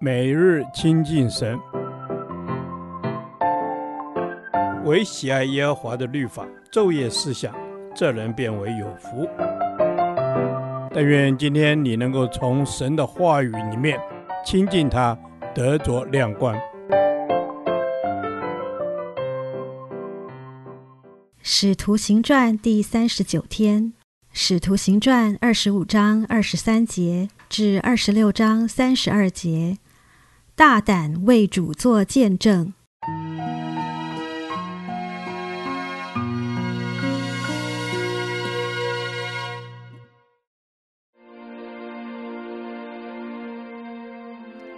每日亲近神，唯喜爱耶和华的律法，昼夜思想，这人便为有福。但愿今天你能够从神的话语里面亲近他，得着亮光。使徒行传第三十九天，使徒行传二十五章二十三节至二十六章三十二节。大胆为主做见证。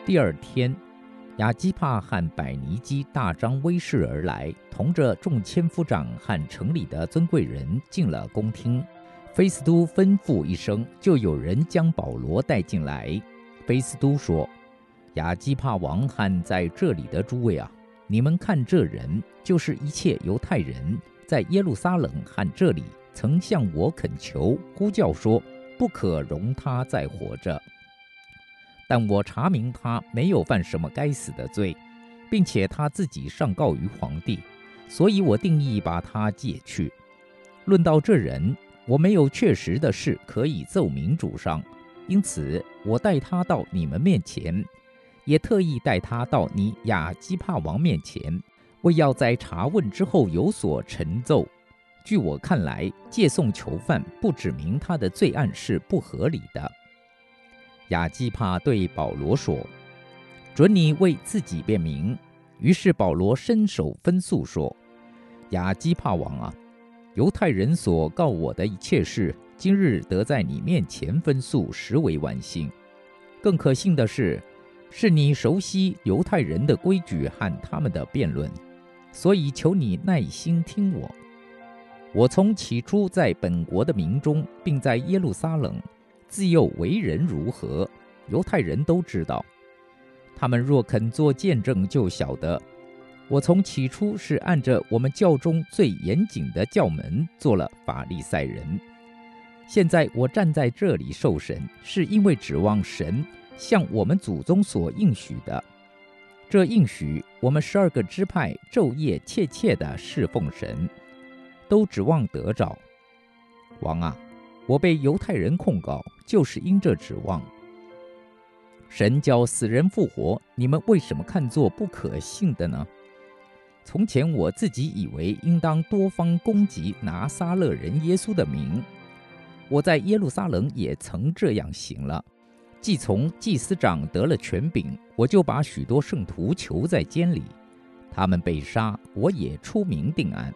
第二天，亚基帕和百尼基大张威势而来，同着众千夫长和城里的尊贵人进了宫厅。菲斯都吩咐一声，就有人将保罗带进来。菲斯都说。亚基帕王和在这里的诸位啊，你们看这人，就是一切犹太人在耶路撒冷和这里曾向我恳求、呼叫说，不可容他再活着。但我查明他没有犯什么该死的罪，并且他自己上告于皇帝，所以我定意把他解去。论到这人，我没有确实的事可以奏明主上，因此我带他到你们面前。也特意带他到你亚基帕王面前，为要在查问之后有所陈奏。据我看来，借送囚犯不指明他的罪案是不合理的。亚基帕对保罗说：“准你为自己辩明。”于是保罗伸手分诉说：“亚基帕王啊，犹太人所告我的一切事，今日得在你面前分诉，实为万幸。更可信的是。”是你熟悉犹太人的规矩和他们的辩论，所以求你耐心听我。我从起初在本国的民中，并在耶路撒冷，自幼为人如何，犹太人都知道。他们若肯做见证，就晓得我从起初是按着我们教中最严谨的教门做了法利赛人。现在我站在这里受审，是因为指望神。像我们祖宗所应许的，这应许我们十二个支派昼夜切切地侍奉神，都指望得着。王啊，我被犹太人控告，就是因这指望。神叫死人复活，你们为什么看作不可信的呢？从前我自己以为应当多方攻击拿撒勒人耶稣的名，我在耶路撒冷也曾这样行了。既从祭司长得了权柄，我就把许多圣徒囚在监里，他们被杀，我也出名定案。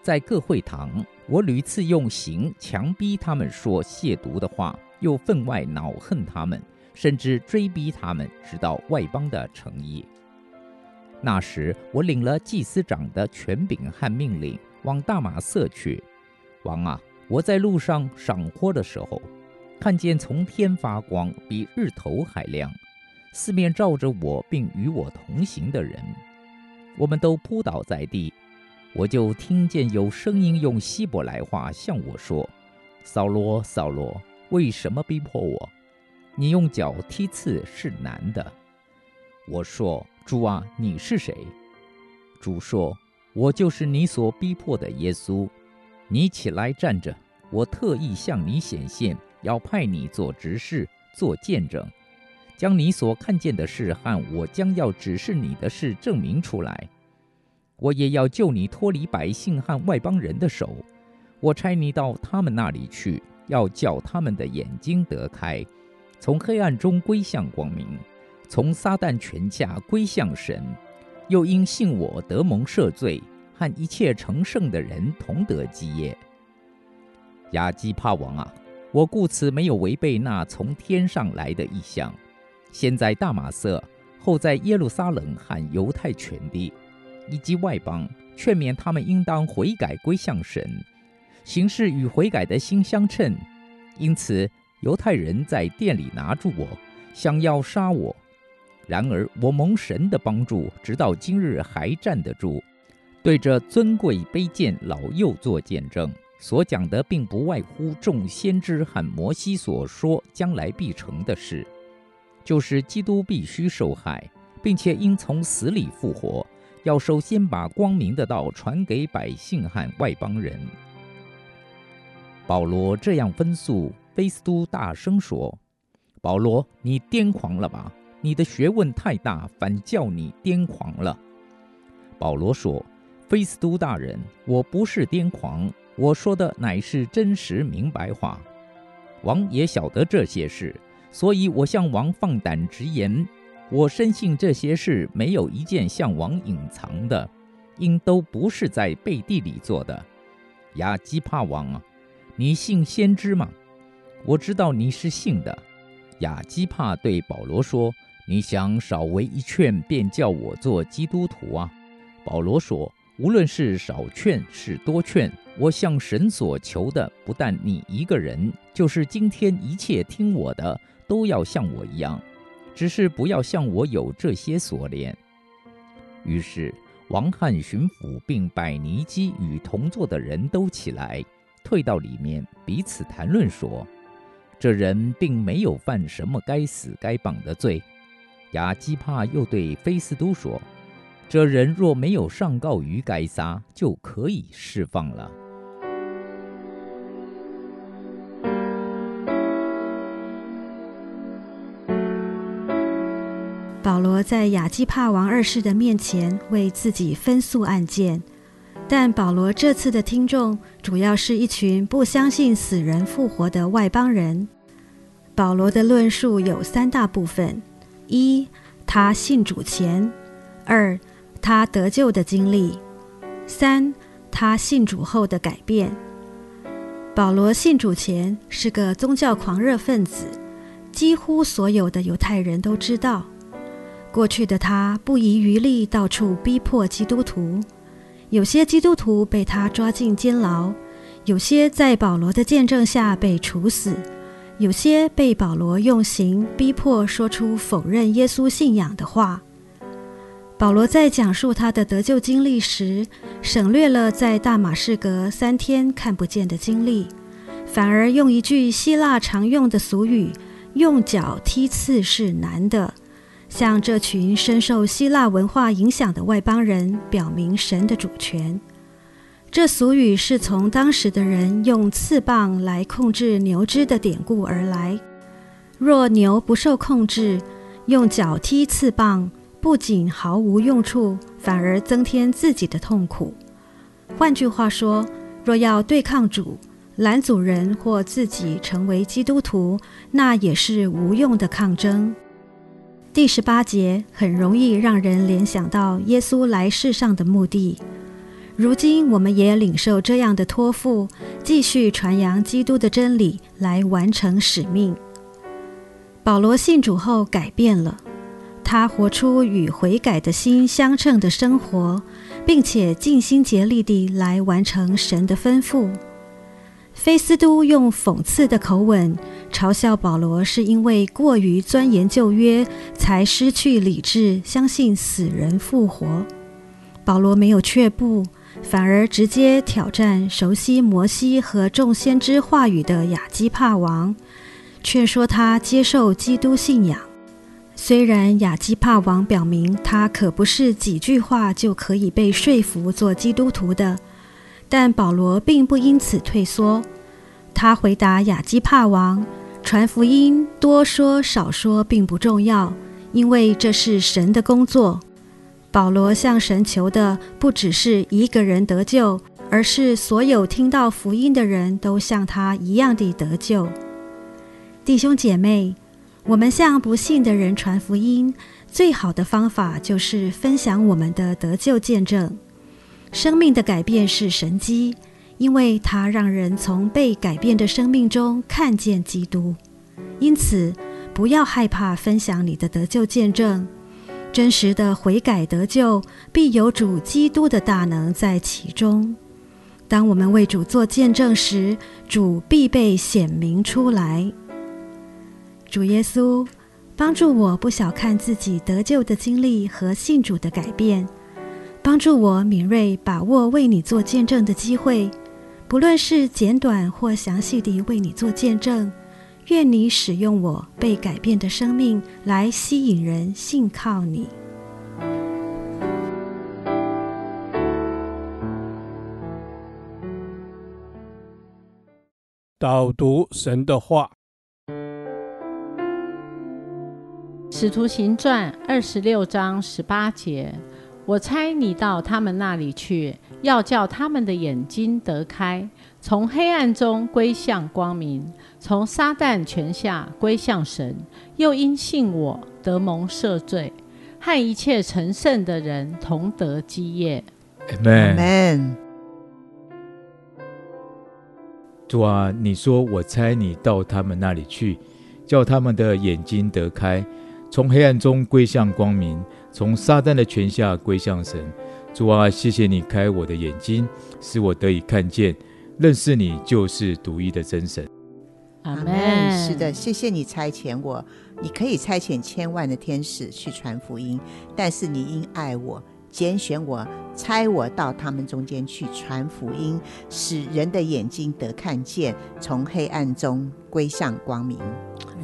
在各会堂，我屡次用刑强逼他们说亵渎的话，又分外恼恨他们，甚至追逼他们，直到外邦的城邑。那时，我领了祭司长的权柄和命令，往大马色去。王啊，我在路上赏花的时候。看见从天发光，比日头还亮，四面照着我，并与我同行的人，我们都扑倒在地。我就听见有声音用希伯来话向我说：“扫罗，扫罗，为什么逼迫我？你用脚踢刺是难的。”我说：“主啊，你是谁？”主说：“我就是你所逼迫的耶稣。你起来站着，我特意向你显现。”要派你做执事，做见证，将你所看见的事和我将要指示你的事证明出来。我也要救你脱离百姓和外邦人的手。我差你到他们那里去，要叫他们的眼睛得开，从黑暗中归向光明，从撒旦权下归向神。又因信我得蒙赦罪，和一切成圣的人同得基业。亚基帕王啊！我故此没有违背那从天上来的异象，先在大马色，后在耶路撒冷和犹太全地，以及外邦，劝勉他们应当悔改归向神，行事与悔改的心相称。因此，犹太人在殿里拿住我，想要杀我。然而我蒙神的帮助，直到今日还站得住，对着尊贵卑贱老幼做见证。所讲的并不外乎众先知和摩西所说将来必成的事。就是基督必须受害，并且应从死里复活，要首先把光明的道传给百姓和外邦人。保罗这样分诉，菲斯都大声说：“保罗，你癫狂了吧？你的学问太大，反叫你癫狂了。”保罗说：“菲斯都大人，我不是癫狂，我说的乃是真实明白话。王也晓得这些事，所以我向王放胆直言，我深信这些事没有一件向王隐藏的，因都不是在背地里做的。亚基帕王啊！”你信先知吗？我知道你是信的。亚基帕对保罗说：“你想少为一劝，便叫我做基督徒啊？”保罗说：“无论是少劝是多劝，我向神所求的，不但你一个人，就是今天一切听我的，都要像我一样，只是不要像我有这些锁链。”于是王和巡抚并百尼基与同坐的人都起来。退到里面，彼此谈论说：“这人并没有犯什么该死该绑的罪。”亚基帕又对菲斯都说：“这人若没有上告于该撒，就可以释放了。”保罗在亚基帕王二世的面前为自己分诉案件。但保罗这次的听众主要是一群不相信死人复活的外邦人。保罗的论述有三大部分：一、他信主前；二、他得救的经历；三、他信主后的改变。保罗信主前是个宗教狂热分子，几乎所有的犹太人都知道。过去的他不遗余力，到处逼迫基督徒。有些基督徒被他抓进监牢，有些在保罗的见证下被处死，有些被保罗用刑逼迫说出否认耶稣信仰的话。保罗在讲述他的得救经历时，省略了在大马士革三天看不见的经历，反而用一句希腊常用的俗语：“用脚踢刺是难的。”向这群深受希腊文化影响的外邦人表明神的主权。这俗语是从当时的人用刺棒来控制牛只的典故而来。若牛不受控制，用脚踢刺棒，不仅毫无用处，反而增添自己的痛苦。换句话说，若要对抗主，拦阻人或自己成为基督徒，那也是无用的抗争。第十八节很容易让人联想到耶稣来世上的目的。如今我们也领受这样的托付，继续传扬基督的真理，来完成使命。保罗信主后改变了，他活出与悔改的心相称的生活，并且尽心竭力地来完成神的吩咐。菲斯都用讽刺的口吻嘲笑保罗，是因为过于钻研旧约，才失去理智，相信死人复活。保罗没有却步，反而直接挑战熟悉摩西和众先知话语的亚基帕王，劝说他接受基督信仰。虽然亚基帕王表明他可不是几句话就可以被说服做基督徒的。但保罗并不因此退缩，他回答亚基帕王：“传福音多说少说并不重要，因为这是神的工作。保罗向神求的不只是一个人得救，而是所有听到福音的人都像他一样的得救。弟兄姐妹，我们向不信的人传福音，最好的方法就是分享我们的得救见证。”生命的改变是神迹，因为它让人从被改变的生命中看见基督。因此，不要害怕分享你的得救见证。真实的悔改得救，必有主基督的大能在其中。当我们为主做见证时，主必被显明出来。主耶稣，帮助我不小看自己得救的经历和信主的改变。帮助我敏锐把握为你做见证的机会，不论是简短或详细地为你做见证，愿你使用我被改变的生命来吸引人信靠你。导读神的话，《使徒行传》二十六章十八节：我猜你到他们那里去，要叫他们的眼睛得开，从黑暗中归向光明，从撒旦权下归向神。又因信我得蒙赦罪，和一切成圣的人同得基业。Amen。主啊，你说我猜你到他们那里去，叫他们的眼睛得开，从黑暗中归向光明，从撒旦的权下归向神。主啊，谢谢你开我的眼睛，使我得以看见，认识你就是独一的真神。阿门。是的，谢谢你差遣我，你可以差遣千万的天使去传福音，但是你因爱我。拣选我，差我到他们中间去传福音，使人的眼睛得看见，从黑暗中归向光明。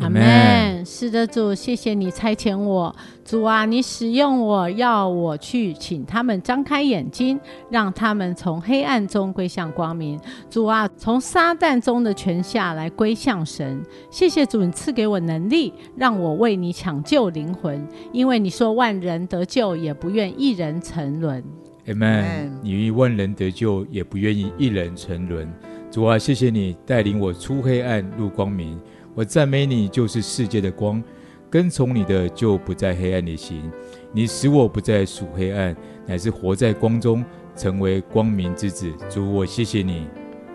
阿门。是的，主，谢谢你差遣我。主啊，你使用我，要我去请他们张开眼睛，让他们从黑暗中归向光明。主啊，从撒旦中的权下来归向神。谢谢主，你赐给我能力，让我为你抢救灵魂。因为你说万人得救，也不愿一人沉沦。阿门。你愿万人得救，也不愿意一人沉沦。主啊，谢谢你带领我出黑暗入光明。我赞美你，就是世界的光，跟从你的就不在黑暗里行。你使我不再属黑暗，乃是活在光中，成为光明之子。主，我谢谢你。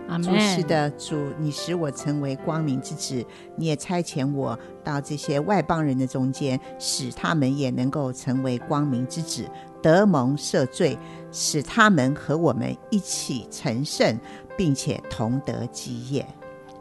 阿门。是的，主，你使我成为光明之子，你也差遣我到这些外邦人的中间，使他们也能够成为光明之子，得蒙赦罪，使他们和我们一起成圣，并且同得基业。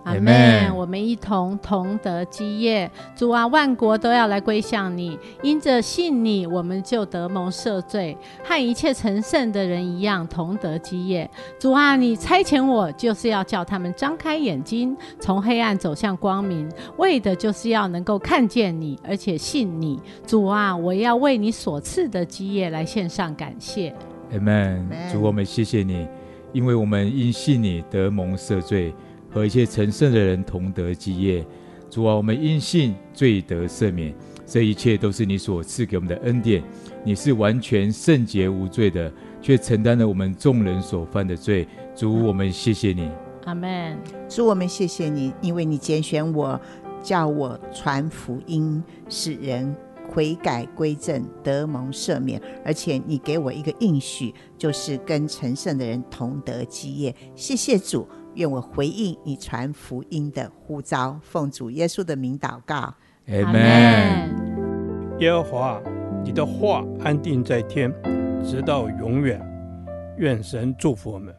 阿门！我们一同同得基业。主啊，万国都要来归向你，因着信你，我们就得蒙赦罪，和一切成圣的人一样，同得基业。主啊，你差遣我，就是要叫他们张开眼睛，从黑暗走向光明，为的就是要能够看见你，而且信你。主啊，我要为你所赐的基业来献上感谢。阿门！主，我们谢谢你，因为我们因信你得蒙赦罪。和一切成圣的人同得基业，主啊，我们因信罪得赦免，这一切都是你所赐给我们的恩典。你是完全圣洁无罪的，却承担了我们众人所犯的罪。主，我们谢谢你。阿门。主，我们谢谢你，因为你拣选我，叫我传福音，使人悔改归正，得蒙赦免，而且你给我一个应许，就是跟成圣的人同得基业。谢谢主。愿我回应你传福音的呼召，奉主耶稣的名祷告，阿门。耶和华，你的话安定在天，直到永远。愿神祝福我们。